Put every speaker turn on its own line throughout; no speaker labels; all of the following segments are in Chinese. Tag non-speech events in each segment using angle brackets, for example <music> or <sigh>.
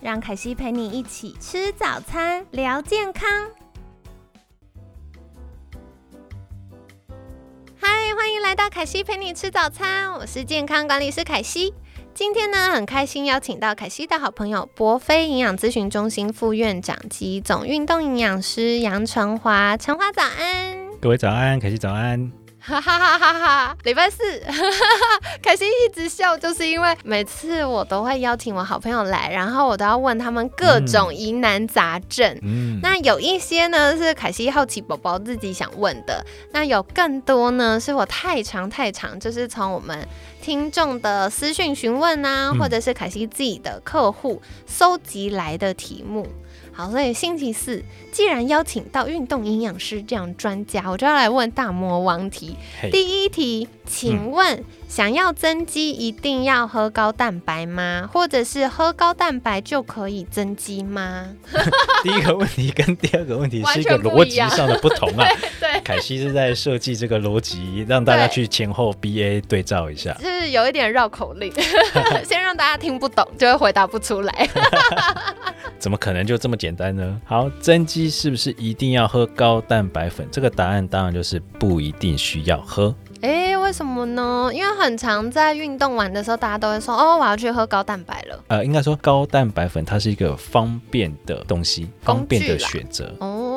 让凯西陪你一起吃早餐，聊健康。嗨，欢迎来到凯西陪你吃早餐，我是健康管理师凯西。今天呢，很开心邀请到凯西的好朋友博飞营养咨询中心副院长及总运动营养师杨成华。成华早安，
各位早安，凯西早安。
哈哈哈哈哈！礼拜四，<laughs> 凯西一直笑，就是因为每次我都会邀请我好朋友来，然后我都要问他们各种疑难杂症。嗯，那有一些呢是凯西好奇宝宝自己想问的，那有更多呢是我太长太长，就是从我们听众的私讯询问啊，或者是凯西自己的客户搜集来的题目。好，所以星期四既然邀请到运动营养师这样专家，我就要来问大魔王题。第一题，请问想要增肌一定要喝高蛋白吗？或者是喝高蛋白就可以增肌吗？<laughs>
第一个问题跟第二个问题是一个逻辑上的不同啊。<laughs>
对，
凯西是在设计这个逻辑，让大家去前后 BA 对照一下，
就是有一点绕口令，<laughs> 先让大家听不懂，就会回答不出来。
怎么可能就这么简单呢？好，增肌是不是一定要喝高蛋白粉？这个答案当然就是不一定需要喝。
哎，为什么呢？因为很常在运动完的时候，大家都会说：“哦，我要去喝高蛋白了。”
呃，应该说高蛋白粉它是一个方便的东西，方便的选择。哦，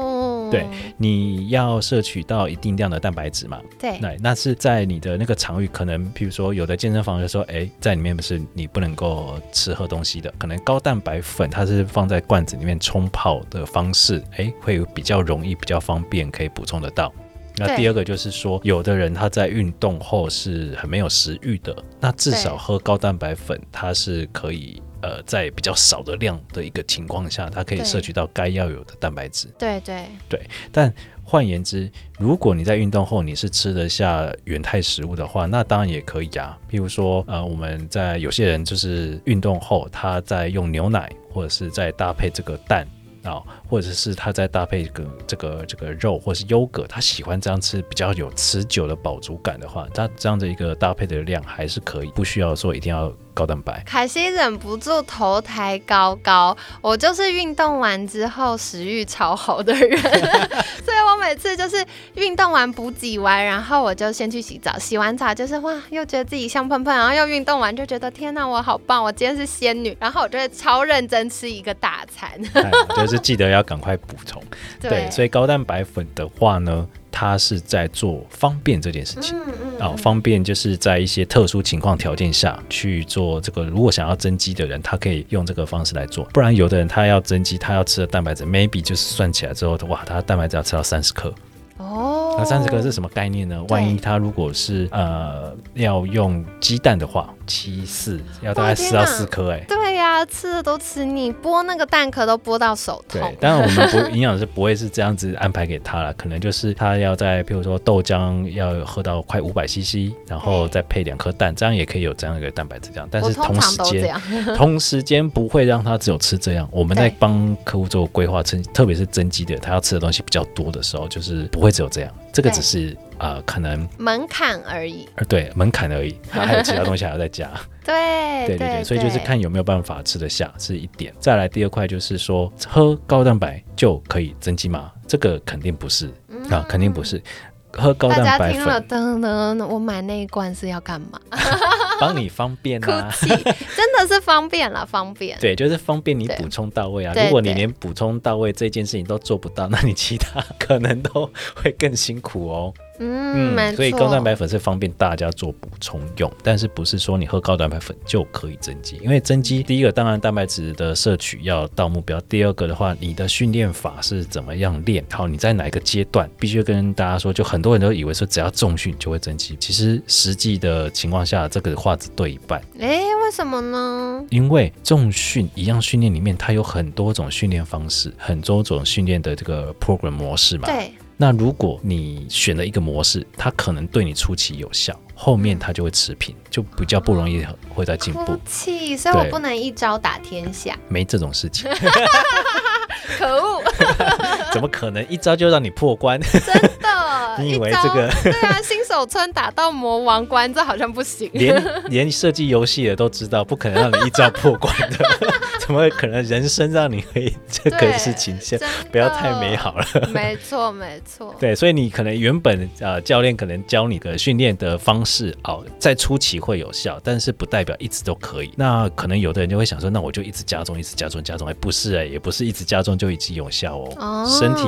对，你要摄取到一定量的蛋白质嘛？
对，
那那是在你的那个场域，可能譬如说有的健身房就说：“哎，在里面不是你不能够吃喝东西的，可能高蛋白粉它是放在罐子里面冲泡的方式，哎，会比较容易、比较方便，可以补充得到。”那第二个就是说，有的人他在运动后是很没有食欲的，那至少喝高蛋白粉，它是可以呃在比较少的量的一个情况下，它可以摄取到该要有的蛋白质。
对对
对。但换言之，如果你在运动后你是吃得下原态食物的话，那当然也可以啊。譬如说，呃，我们在有些人就是运动后，他在用牛奶或者是在搭配这个蛋。啊，或者是他在搭配个这个这个肉，或是优格，他喜欢这样吃比较有持久的饱足感的话，他这样的一个搭配的量还是可以，不需要说一定要。高蛋白，
凯西忍不住头抬高高。我就是运动完之后食欲超好的人，<laughs> 所以我每次就是运动完补给完，然后我就先去洗澡。洗完澡就是哇，又觉得自己香喷喷，然后又运动完就觉得天哪，我好棒，我今天是仙女。然后我就会超认真吃一个大餐，
就是记得要赶快补充。对，所以高蛋白粉的话呢。它是在做方便这件事情，啊，方便就是在一些特殊情况条件下去做这个。如果想要增肌的人，他可以用这个方式来做。不然，有的人他要增肌，他要吃的蛋白质，maybe 就是算起来之后，哇，他蛋白质要吃到三十克。哦，那三十克是什么概念呢？万一他如果是呃要用鸡蛋的话，七四要大概四到四颗，哎。
啊，吃的都吃腻，剥那个蛋壳都剥到手痛。
对，当然我们不营养师不会是这样子安排给他了，可能就是他要在，譬如说豆浆要喝到快五百 CC，然后再配两颗蛋，这样也可以有这样一个蛋白质这样。但是同时间，<laughs> 同时间不会让他只有吃这样。我们在帮客户做规划，特特别是增肌的，他要吃的东西比较多的时候，就是不会只有这样。这个只是呃，可能
门槛而已。
呃，对，门槛而已，<laughs> 还有其他东西还要再加。
对
对对对，所以就是看有没有办法吃得下是一点。再来第二块就是说，喝高蛋白就可以增肌吗？这个肯定不是啊，肯定不是。喝高蛋白粉，
噔噔，我买那一罐是要干嘛？<laughs>
帮你方便啊，<laughs>
真的是方便了，方便。
对，就是方便你补充到位啊。如果你连补充到位这件事情都做不到，那你其他 <laughs> 可能都会更辛苦哦。
嗯，
所以高蛋白粉是方便大家做补充用，但是不是说你喝高蛋白粉就可以增肌？因为增肌，第一个当然蛋白质的摄取要到目标，第二个的话，你的训练法是怎么样练？好，你在哪一个阶段？必须跟大家说，就很多人都以为说只要重训就会增肌，其实实际的情况下，这个话只对一半。
哎，为什么呢？
因为重训一样训练里面，它有很多种训练方式，很多种训练的这个 program 模式嘛。
对。
那如果你选了一个模式，它可能对你初期有效，后面它就会持平，就比较不容易会再进步。
气，所以我不能一招打天下，
没这种事情。<laughs>
可恶！<laughs>
怎么可能一招就让你破关？
真的？<laughs>
你以为这个？
对啊，新手村打到魔王关，这好像不行。
连连设计游戏的都知道，不可能让你一招破关的。<laughs> 怎么可能人生让你可以这个事情先不要太美好了？
没错，没错。<laughs>
对，所以你可能原本呃教练可能教你的训练的方式哦，在初期会有效，但是不代表一直都可以。那可能有的人就会想说，那我就一直加重，一直加重，加重。哎，不是哎，也不是一直加重就一直有效哦。身体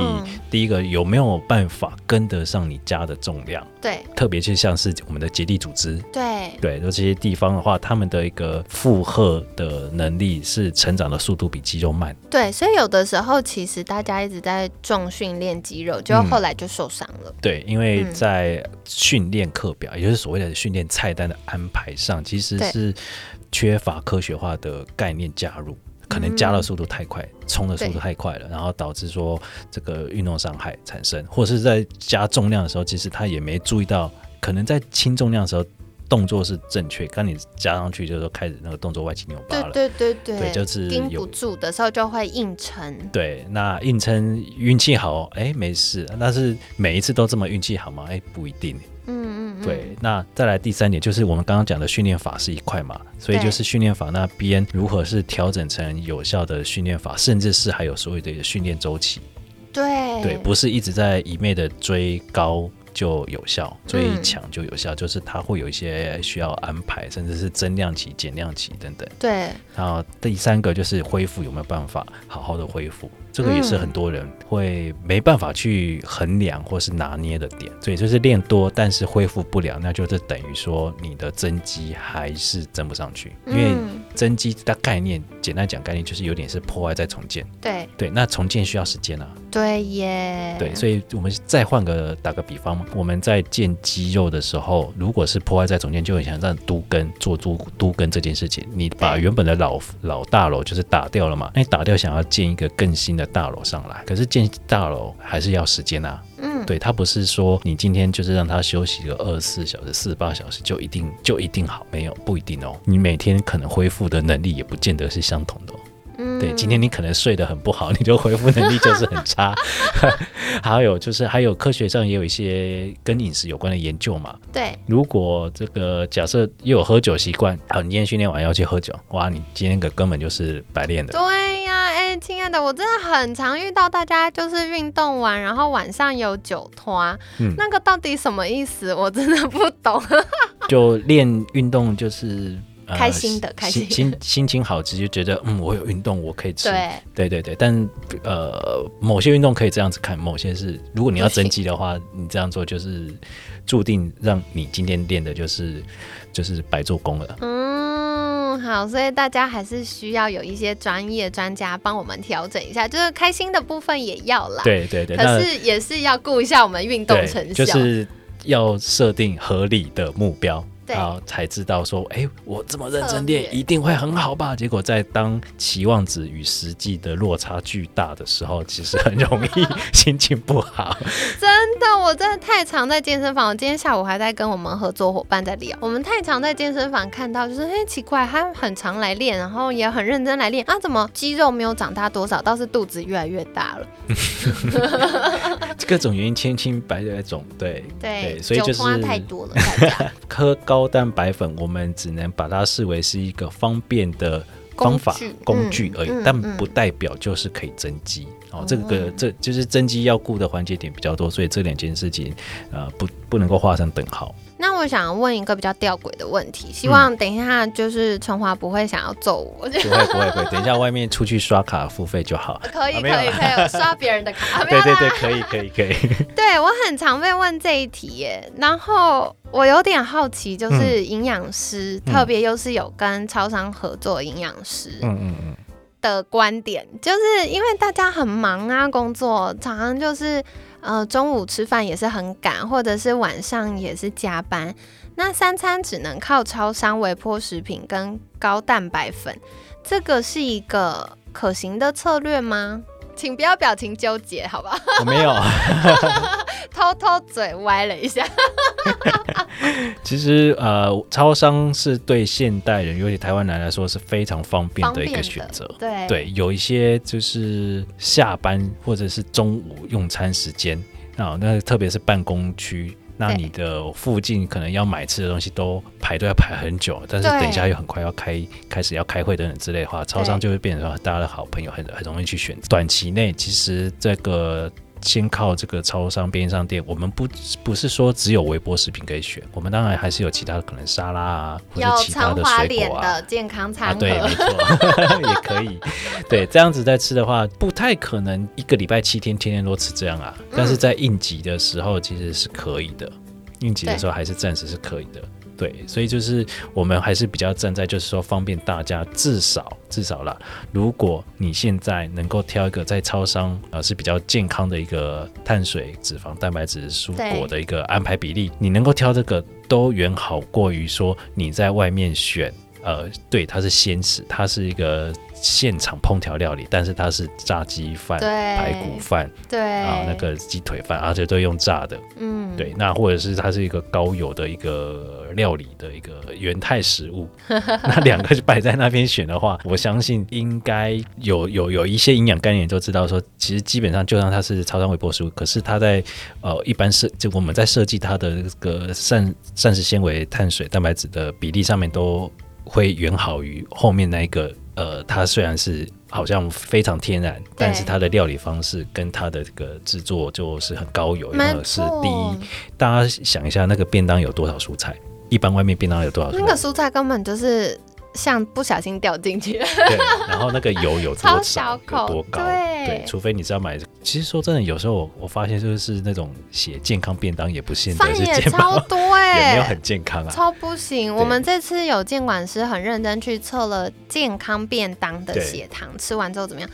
第一个有没有办法跟得上你加的重量？
对，
特别就像是我们的结缔组织，
对
对，就这些地方的话，他们的一个负荷的能力是成长的速度比肌肉慢。
对，所以有的时候其实大家一直在重训练肌肉，就后来就受伤了。
对，因为在训练课表，也就是所谓的训练菜单的安排上，其实是缺乏科学化的概念加入。可能加的速度太快，冲的速度太快了，然后导致说这个运动伤害产生，或者是在加重量的时候，其实他也没注意到，可能在轻重量的时候动作是正确，刚你加上去就是说开始那个动作歪七扭八了，
对对对
对，就是
顶不住的时候就会硬撑。
对，那硬撑运气好，哎，没事，但是每一次都这么运气好吗？哎，不一定。嗯嗯，对，那再来第三点就是我们刚刚讲的训练法是一块嘛，所以就是训练法那边如何是调整成有效的训练法，甚至是还有所谓的训练周期。
对
对，不是一直在一昧的追高就有效，最强就有效，就是它会有一些需要安排，甚至是增量期、减量期等等。
对，
然后第三个就是恢复有没有办法好好的恢复。这个也是很多人会没办法去衡量或是拿捏的点，所以就是练多但是恢复不了，那就是等于说你的增肌还是增不上去。因为增肌的概念，简单讲概念就是有点是破坏再重建。
对
对，那重建需要时间啊。
对耶。
对，所以我们再换个打个比方，我们在建肌肉的时候，如果是破坏再重建，就很想让都根做都都根这件事情，你把原本的老老大楼就是打掉了嘛，那你打掉想要建一个更新的。大楼上来，可是建大楼还是要时间啊。嗯，对，他不是说你今天就是让他休息个二十四小时、四十八小时就一定就一定好，没有不一定哦。你每天可能恢复的能力也不见得是相同的。嗯，对，今天你可能睡得很不好，你就恢复能力就是很差。<laughs> 还有就是还有科学上也有一些跟饮食有关的研究嘛。
对，
如果这个假设又有喝酒习惯，好，你今天训练完要去喝酒，哇，你今天个根本就是白练的。
对呀，哎，亲爱的，我真的很常遇到大家就是运动完，然后晚上有酒托，嗯，那个到底什么意思？我真的不懂。<laughs>
就练运动就是。
开心的，开心
心 <laughs> 心情好，直接觉得嗯，我有运动，我可以吃。
对，
对对对。但呃，某些运动可以这样子看，某些是如果你要增肌的话，你这样做就是注定让你今天练的就是就是白做工了。
嗯，好，所以大家还是需要有一些专业专家帮我们调整一下，就是开心的部分也要啦。
对对对。
可是也是要顾一下我们运动成
效，就是要设定合理的目标。然后才知道说，哎，我这么认真练，一定会很好吧？结果在当期望值与实际的落差巨大的时候，其实很容易心情不好。<laughs>
真的，我真的太常在健身房。我今天下午还在跟我们合作伙伴在聊，我们太常在健身房看到，就是哎，奇怪，他很常来练，然后也很认真来练啊，怎么肌肉没有长大多少，倒是肚子越来越大了。
各 <laughs> 种原因千千百百种，对
对，
所以就是
太多了，大家 <laughs>
喝高蛋白粉，我们只能把它视为是一个方便的方法工具而已，但不代表就是可以增肌。哦，这个这就是增肌要顾的环节点比较多，所以这两件事情，呃，不不能够画上等号。
那我想问一个比较吊诡的问题，希望等一下就是春华不会想要揍我。<laughs>
不会不会不会，等一下外面出去刷卡付费就好。
可以可以可以，刷别人的卡。
对对对，可以可以可以。<laughs>
对我很常被问这一题耶，然后我有点好奇，就是营养师，特别又是有跟超商合作营养师，嗯嗯嗯的观点，就是因为大家很忙啊，工作常常就是。呃，中午吃饭也是很赶，或者是晚上也是加班，那三餐只能靠超商微波食品跟高蛋白粉，这个是一个可行的策略吗？请不要表情纠结，好吧？
我没有，<laughs>
偷偷嘴歪了一下。<laughs>
其实呃，超商是对现代人，尤其台湾人来说是非常方便的一个选择。
对
对，有一些就是下班或者是中午用餐时间啊，那特别是办公区。那你的附近可能要买吃的东西都排队要排很久，但是等一下又很快要开开始要开会等等之类的话，超商就会变成大家的好朋友，很很容易去选。短期内其实这个。先靠这个超商、便利商店，我们不不是说只有微波食品可以选，我们当然还是有其他的可能沙拉啊，或者其他的水果
啊，健康餐
对，没错，<laughs> 也可以。对，这样子在吃的话，不太可能一个礼拜七天天天都吃这样啊。但是在应急的时候其实是可以的，应急的时候还是暂时是可以的。对，所以就是我们还是比较站在，就是说方便大家，至少至少啦，如果你现在能够挑一个在超商呃是比较健康的一个碳水、脂肪、蛋白质、蔬果的一个安排比例，你能够挑这个都远好过于说你在外面选，呃，对，它是鲜食，它是一个。现场烹调料理，但是它是炸鸡饭、排骨饭，
对
啊，那个鸡腿饭，而且都用炸的，嗯，对。那或者是它是一个高油的一个料理的一个原态食物，<laughs> 那两个摆在那边选的话，我相信应该有有有一些营养概念都知道说，其实基本上就算它是超商微波食物，可是它在呃一般设就我们在设计它的这个膳膳食纤维、碳水、蛋白质的比例上面都会远好于后面那一个。呃，它虽然是好像非常天然，但是它的料理方式跟它的这个制作就是很高油，
因为
是第一。大家想一下，那个便当有多少蔬菜？一般外面便当有多少？
那个蔬菜根本就是。像不小心掉进去，
对，然后那个油有多少，<laughs> 有多高，对，除非你是要买。其实说真的，有时候我我发现就是那种写健康便当也不现在是健
康，超多哎，<laughs>
也没有很健康啊，
超不行。我们这次有监管师很认真去测了健康便当的血糖，吃完之后怎么样？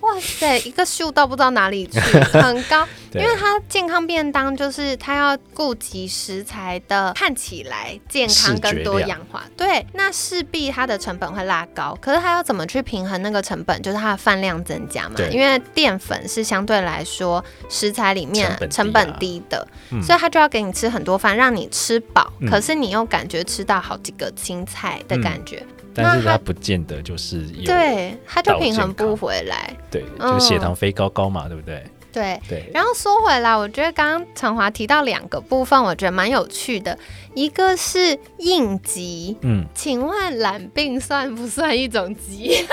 哇塞，<laughs> 一个秀到不知道哪里去，<laughs> 很高，因为它健康便当就是它要顾及食材的看起来健康跟多样化，对，那势必它的成本会拉高。可是它要怎么去平衡那个成本？就是它的饭量增加嘛，因为淀粉是相对来说食材里面成本低的，所以它就要给你吃很多饭，让你吃饱，可是你又感觉吃到好几个青菜的感觉。
但是它不见得就是有，
对，它就平衡不回来，
对，就血糖飞高高嘛，对不对？
对。对。然后说回来，我觉得刚刚陈华提到两个部分，我觉得蛮有趣的。一个是应急，嗯，请问懒病算不算一种疾？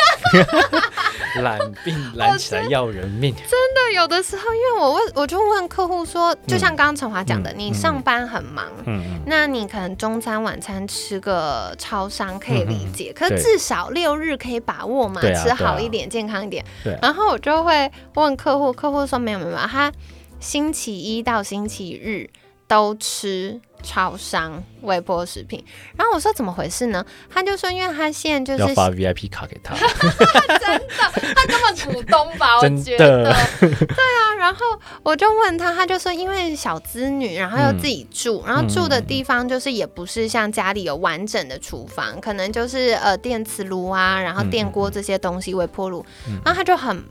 懒病懒起来要人命，<laughs> 真
的有的时候，因为我问，我就问客户说，就像刚刚陈华讲的，你上班很忙，嗯，那你可能中餐晚餐吃个超商可以理解，可是至少六日可以把握嘛，吃好一点，健康一点。对，然后我就会问客户，客户说没有没有，他星期一到星期日都吃。超商微波食品，然后我说怎么回事呢？他就说，因为他现在就是
要发 VIP 卡给他，<laughs>
真的，他根本股东吧？我觉得，对啊。然后我就问他，他就说，因为小资女，然后又自己住，然后住的地方就是也不是像家里有完整的厨房，可能就是呃电磁炉啊，然后电锅这些东西，微波炉，然后他就很。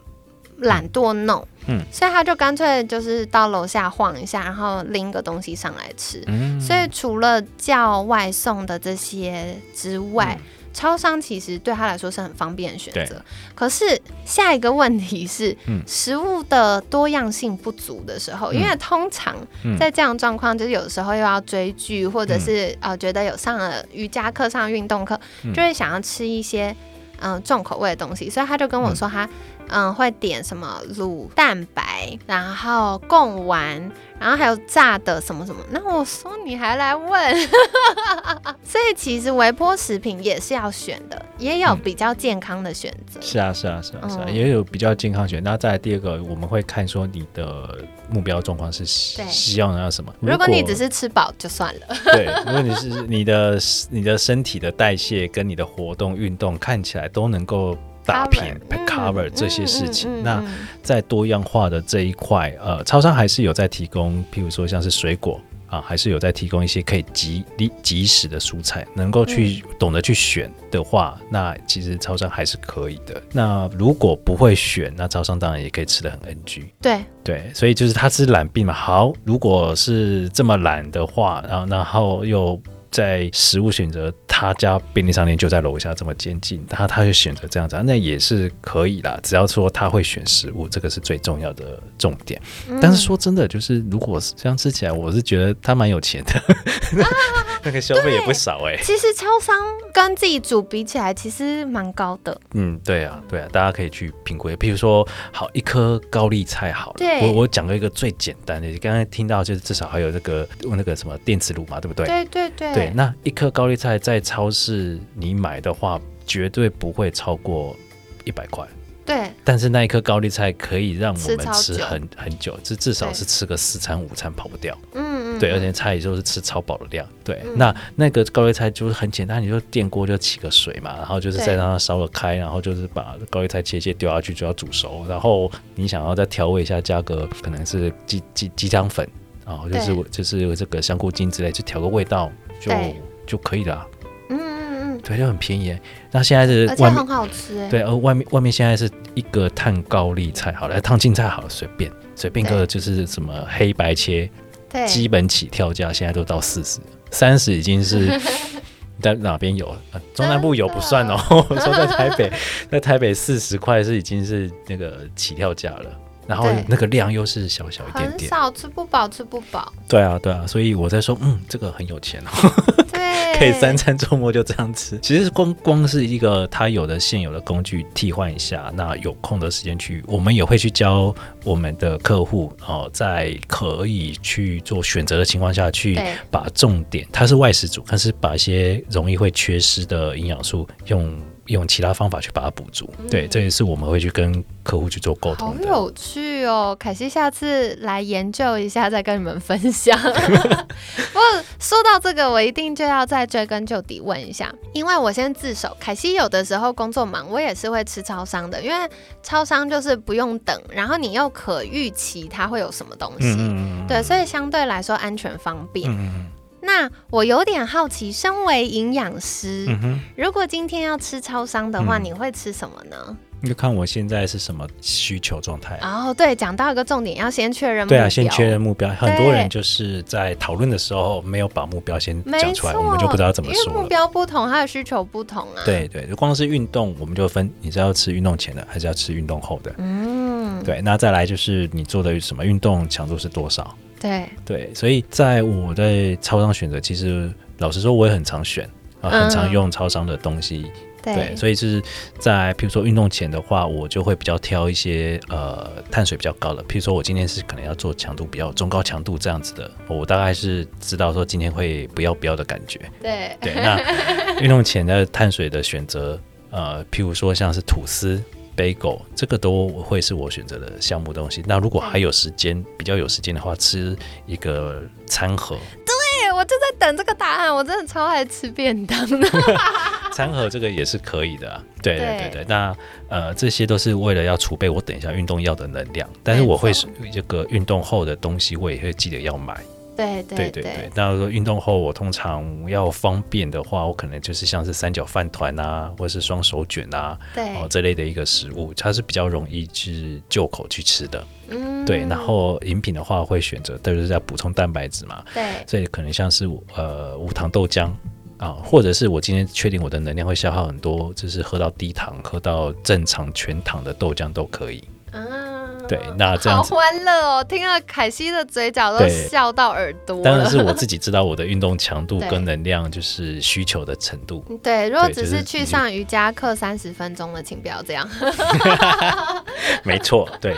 懒惰弄，嗯，所以他就干脆就是到楼下晃一下，然后拎个东西上来吃。嗯，所以除了叫外送的这些之外，超商其实对他来说是很方便的选择。可是下一个问题是，食物的多样性不足的时候，因为通常在这样状况，就是有时候又要追剧，或者是呃觉得有上了瑜伽课、上运动课，就会想要吃一些嗯重口味的东西，所以他就跟我说他。嗯，会点什么卤蛋白，然后贡丸。然后还有炸的什么什么，那我说你还来问，<laughs> 所以其实微波食品也是要选的，也有比较健康的选择。
是啊，是啊，是啊，是啊，也有比较健康选。那再来第二个，我们会看说你的目标状况是希望要什么。
如果你只是吃饱就算了。
对，<laughs> 如果你是你的你的身体的代谢跟你的活动运动看起来都能够。打平 cover 这些事情，那在多样化的这一块，呃，超商还是有在提供，譬如说像是水果啊，还是有在提供一些可以及立即时的蔬菜，能够去懂得去选的话，那其实超商还是可以的。那如果不会选，那超商当然也可以吃的很 NG。
对
对，所以就是他是懒病嘛。好，如果是这么懒的话，然后然后又。在食物选择，他家便利商店就在楼下这么接近，他他就选择这样子，那也是可以啦。只要说他会选食物，这个是最重要的重点。但是说真的，就是如果是这样吃起来，我是觉得他蛮有钱的，<laughs> 那个消费也不少哎。
其实超商跟自己煮比起来，其实蛮高的。
嗯，对啊，对啊，大家可以去评估。譬如说，好一颗高丽菜，好了，我我讲了一个最简单的，你刚才听到就是至少还有那个那个什么电磁炉嘛，对不对？
对对对。
对，那一颗高丽菜在超市你买的话，绝对不会超过一百块。
对，
但是那一颗高丽菜可以让我们吃很很久，至至少是吃个四餐五餐跑不掉。嗯嗯。对，而且菜也就是吃超饱的量。对，那那个高丽菜就是很简单，你就电锅就起个水嘛，然后就是再让它烧了开，然后就是把高丽菜切切丢下去就要煮熟，然后你想要再调味一下，加个可能是鸡鸡鸡汤粉，然后就是就是这个香菇精之类，就调个味道。就就可以了，嗯嗯嗯，对，就很便宜。那现在是
而且很好吃，
对，而外面外面现在是一个碳高丽菜，好了，烫青菜好了，随便随便个就是什么黑白切，
对，
基本起跳价现在都到四十，三十已经是在哪边有？中南部有不算哦，说在台北，在台北四十块是已经是那个起跳价了。然后那个量又是小小一点点，
少吃不饱，吃不饱。
对啊，对啊，所以我在说，嗯，这个很有钱哦，
对，<laughs>
可以三餐周末就这样吃。其实光光是一个他有的现有的工具替换一下，那有空的时间去，我们也会去教我们的客户哦，在可以去做选择的情况下去把重点，他是外食主，但是把一些容易会缺失的营养素用。用其他方法去把它补足，对，这也是我们会去跟客户去做沟通
的。好有趣哦，凯西，下次来研究一下，再跟你们分享。<laughs> 不过说到这个，我一定就要再追根究底问一下，因为我先自首。凯西有的时候工作忙，我也是会吃超商的，因为超商就是不用等，然后你又可预期它会有什么东西，对，所以相对来说安全方便。那我有点好奇，身为营养师，如果今天要吃超商的话，你会吃什么呢？
就看我现在是什么需求状态。
哦，对，讲到一个重点，要先确认目标。
对啊，先确认目标。很多人就是在讨论的时候没有把目标先讲出来，我们就不知道怎么说。
因为目标不同，它的需求不同啊。
对对，光是运动，我们就分你是要吃运动前的，还是要吃运动后的。嗯，对。那再来就是你做的什么运动强度是多少？
对
对，所以在我在超商选择，其实老实说，我也很常选啊，很常用超商的东西。对，所以是在譬如说运动前的话，我就会比较挑一些呃碳水比较高的，譬如说我今天是可能要做强度比较中高强度这样子的，我大概是知道说今天会不要不要的感觉。
对
对，那 <laughs> 运动前的碳水的选择，呃，譬如说像是吐司。bagel 这个都会是我选择的项目东西。那如果还有时间，比较有时间的话，吃一个餐盒。
对，我就在等这个答案。我真的超爱吃便当的。<laughs>
餐盒这个也是可以的。对对对对。那呃，这些都是为了要储备我等一下运动要的能量。但是我会是这个运动后的东西，我也会记得要买。
对对对对，
那说运动后我通常要方便的话，我可能就是像是三角饭团啊，或者是双手卷啊，
对
哦这类的一个食物，它是比较容易去就口去吃的。嗯，对。然后饮品的话，会选择都是要补充蛋白质嘛，
对，
所以可能像是呃无糖豆浆啊，或者是我今天确定我的能量会消耗很多，就是喝到低糖、喝到正常全糖的豆浆都可以。对，那这样
子好欢乐哦！听了凯西的嘴角都笑到耳朵。
当然是我自己知道我的运动强度 <laughs> 跟能量就是需求的程度。
对，如果只是去上瑜伽课三十分钟的，请不要这样。<laughs>
没错，对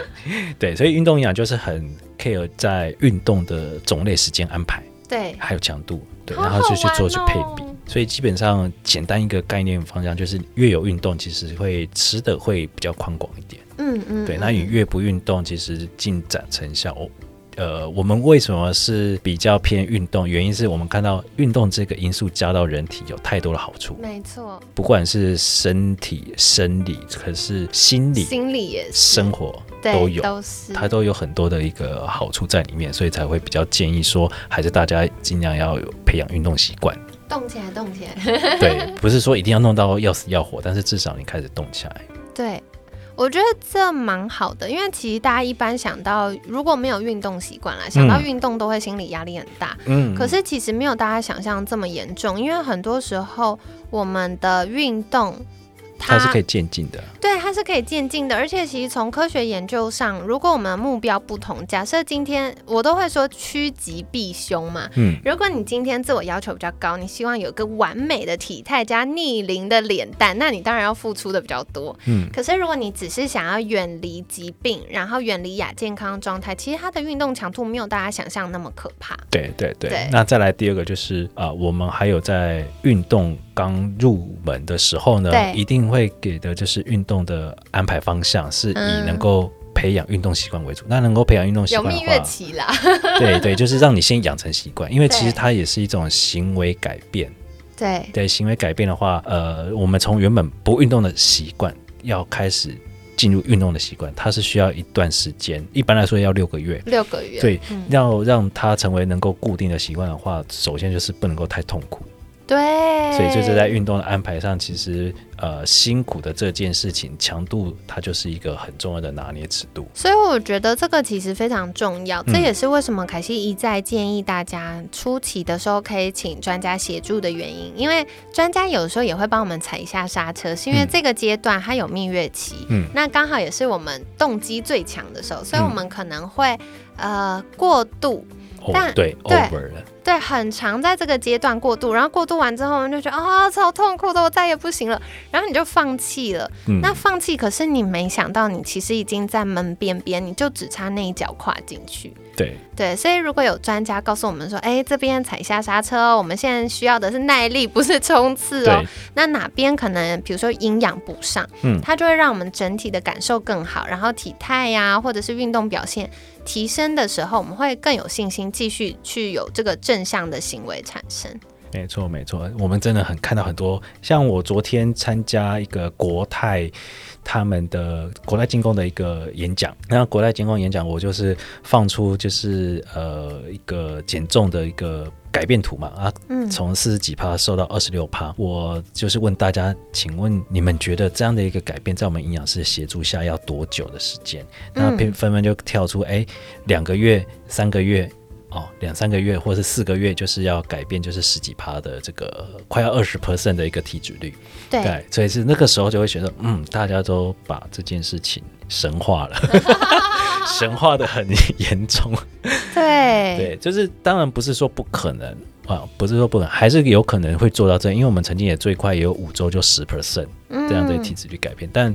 对，所以运动营养就是很 care 在运动的种类、时间安排，
对，
还有强度，对，然后就去做去配比。所以基本上简单一个概念方向就是，越有运动，其实会吃的会比较宽广一点。嗯嗯，对。那你越不运动，其实进展成效，呃，我们为什么是比较偏运动？原因是我们看到运动这个因素加到人体有太多的好处。
没错，
不管是身体生理，可是心理、
心理也是
生活都有，
都是
它都有很多的一个好处在里面，所以才会比较建议说，还是大家尽量要有培养运动习惯。
动起来，动起来。
对，不是说一定要弄到要死要活，但是至少你开始动起来。
对，我觉得这蛮好的，因为其实大家一般想到如果没有运动习惯啦，想到运动都会心理压力很大。嗯。可是其实没有大家想象这么严重，因为很多时候我们的运动。
它是可以渐进的，
对，它是可以渐进的，而且其实从科学研究上，如果我们的目标不同，假设今天我都会说趋吉避凶嘛，嗯，如果你今天自我要求比较高，你希望有个完美的体态加逆龄的脸蛋，那你当然要付出的比较多，嗯，可是如果你只是想要远离疾病，然后远离亚健康状态，其实它的运动强度没有大家想象那么可怕，
对对对，那再来第二个就是啊，我们还有在运动。刚入门的时候呢，一定会给的就是运动的安排方向是以能够培养运动习惯为主。那能够培养运动习惯的话，<laughs> 对对，就是让你先养成习惯，因为其实它也是一种行为改变。
对
对，行为改变的话，呃，我们从原本不运动的习惯要开始进入运动的习惯，它是需要一段时间，一般来说要六个月。
六个月。
对，要让它成为能够固定的习惯的话，首先就是不能够太痛苦。
对，
所以就是在运动的安排上，其实呃辛苦的这件事情强度，它就是一个很重要的拿捏尺度。
所以我觉得这个其实非常重要，这也是为什么凯西一再建议大家初期的时候可以请专家协助的原因，因为专家有时候也会帮我们踩一下刹车，是因为这个阶段它有蜜月期，嗯，那刚好也是我们动机最强的时候，所以我们可能会呃过度，
但对 over 了。
对，很常，在这个阶段过渡，然后过渡完之后，我们就觉得啊，超痛苦的，我再也不行了，然后你就放弃了。那放弃，可是你没想到，你其实已经在门边边，你就只差那一脚跨进去。
对
对，所以如果有专家告诉我们说，哎，这边踩下刹车哦，我们现在需要的是耐力，不是冲刺哦。那哪边可能，比如说营养补上，嗯，它就会让我们整体的感受更好，然后体态呀，或者是运动表现提升的时候，我们会更有信心继续去有这个正向的行为产生。
没错没错，我们真的很看到很多，像我昨天参加一个国泰。他们的国泰金工的一个演讲，那国泰金工演讲，我就是放出就是呃一个减重的一个改变图嘛啊，从四十几趴瘦到二十六趴，我就是问大家，请问你们觉得这样的一个改变，在我们营养师协助下要多久的时间？那纷纷就跳出哎两个月、三个月。哦，两三个月或是四个月，就是要改变，就是十几趴的这个快要二十 percent 的一个体脂率。
对，
所以是那个时候就会觉得，嗯，大家都把这件事情神化了，<laughs> 神化的很严重。
对，
对，就是当然不是说不可能啊，不是说不可能，还是有可能会做到这样，因为我们曾经也最快也有五周就十 percent 这样的体脂率改变，但。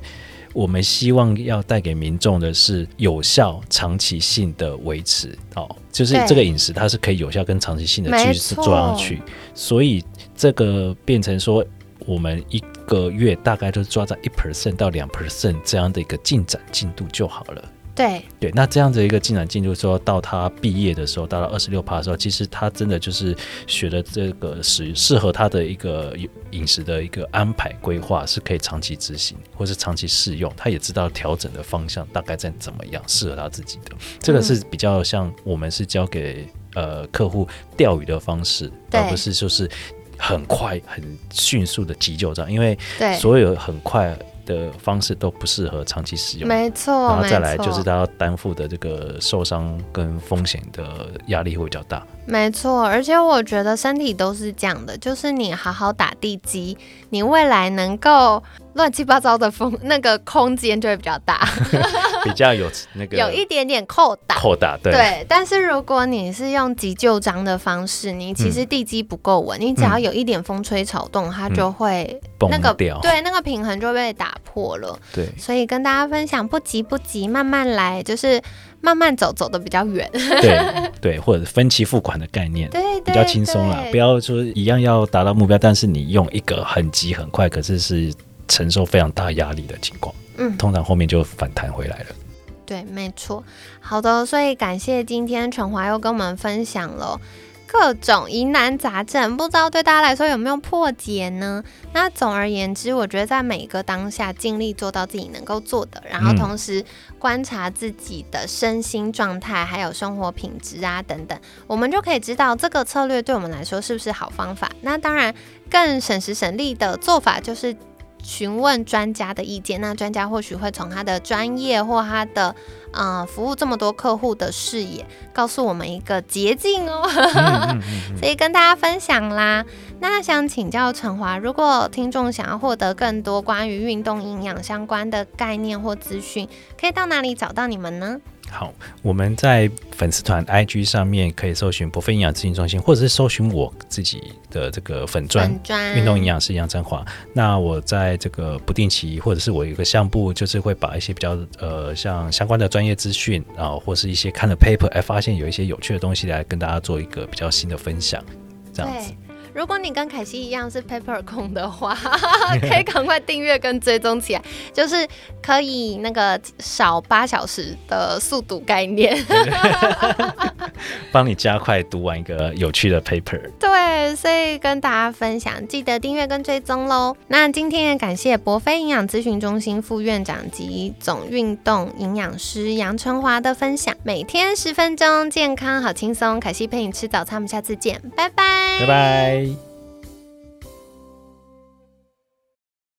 我们希望要带给民众的是有效、长期性的维持哦，就是这个饮食它是可以有效跟长期性的去做上去，所以这个变成说，我们一个月大概就抓在一 percent 到两 percent 这样的一个进展进度就好了。
对
对，那这样子一个进展进度，说到他毕业的时候，到了二十六趴的时候，其实他真的就是学的这个适适合他的一个饮食的一个安排规划，是可以长期执行或是长期适用。他也知道调整的方向大概在怎么样，适合他自己的。这个是比较像我们是交给呃客户钓鱼的方式，而不是就是很快很迅速的急救这样，因为所有很快。的方式都不适合长期使用，
没错。
然后再来就是他要担负的这个受伤跟风险的压力会比较大。
没错，而且我觉得身体都是这样的，就是你好好打地基，你未来能够乱七八糟的风那个空间就会比较大，<laughs>
比较有那个
有一点点扣打，
扣打对。
对，但是如果你是用急救章的方式，你其实地基不够稳，你只要有一点风吹草动，它就会
那个
对那个平衡就被打破了。
对，
所以跟大家分享，不急不急，慢慢来，就是。慢慢走，走的比较远。
对对，或者分期付款的概念，
对
比较轻松了。不要说一样要达到目标，但是你用一个很急很快，可是是承受非常大压力的情况，嗯，通常后面就反弹回来了。
对，没错。好的，所以感谢今天陈华又跟我们分享了。各种疑难杂症，不知道对大家来说有没有破解呢？那总而言之，我觉得在每一个当下，尽力做到自己能够做的，然后同时观察自己的身心状态，还有生活品质啊等等，我们就可以知道这个策略对我们来说是不是好方法。那当然，更省时省力的做法就是询问专家的意见。那专家或许会从他的专业或他的。呃，服务这么多客户的视野，告诉我们一个捷径哦，<laughs> 所以跟大家分享啦。那想请教陈华，如果听众想要获得更多关于运动营养相关的概念或资讯，可以到哪里找到你们呢？
好，我们在粉丝团 IG 上面可以搜寻博飞营养咨询中心，或者是搜寻我自己的这个粉砖运动营养师杨振华。那我在这个不定期，或者是我有一个项目，就是会把一些比较呃像相关的专业资讯啊，或是一些看了 paper 哎发现有一些有趣的东西来跟大家做一个比较新的分享，这样子。
如果你跟凯西一样是 <laughs> paper 控的话，<laughs> 可以赶快订阅跟追踪起来，就是可以那个少八小时的速读概念，<laughs>
帮你加快读完一个有趣的 paper。
对，所以跟大家分享，记得订阅跟追踪喽。那今天也感谢博飞营养咨询中心副院长及总运动营养师杨春华的分享，每天十分钟，健康好轻松。凯西陪你吃早餐，我们下次见，拜拜，
拜拜。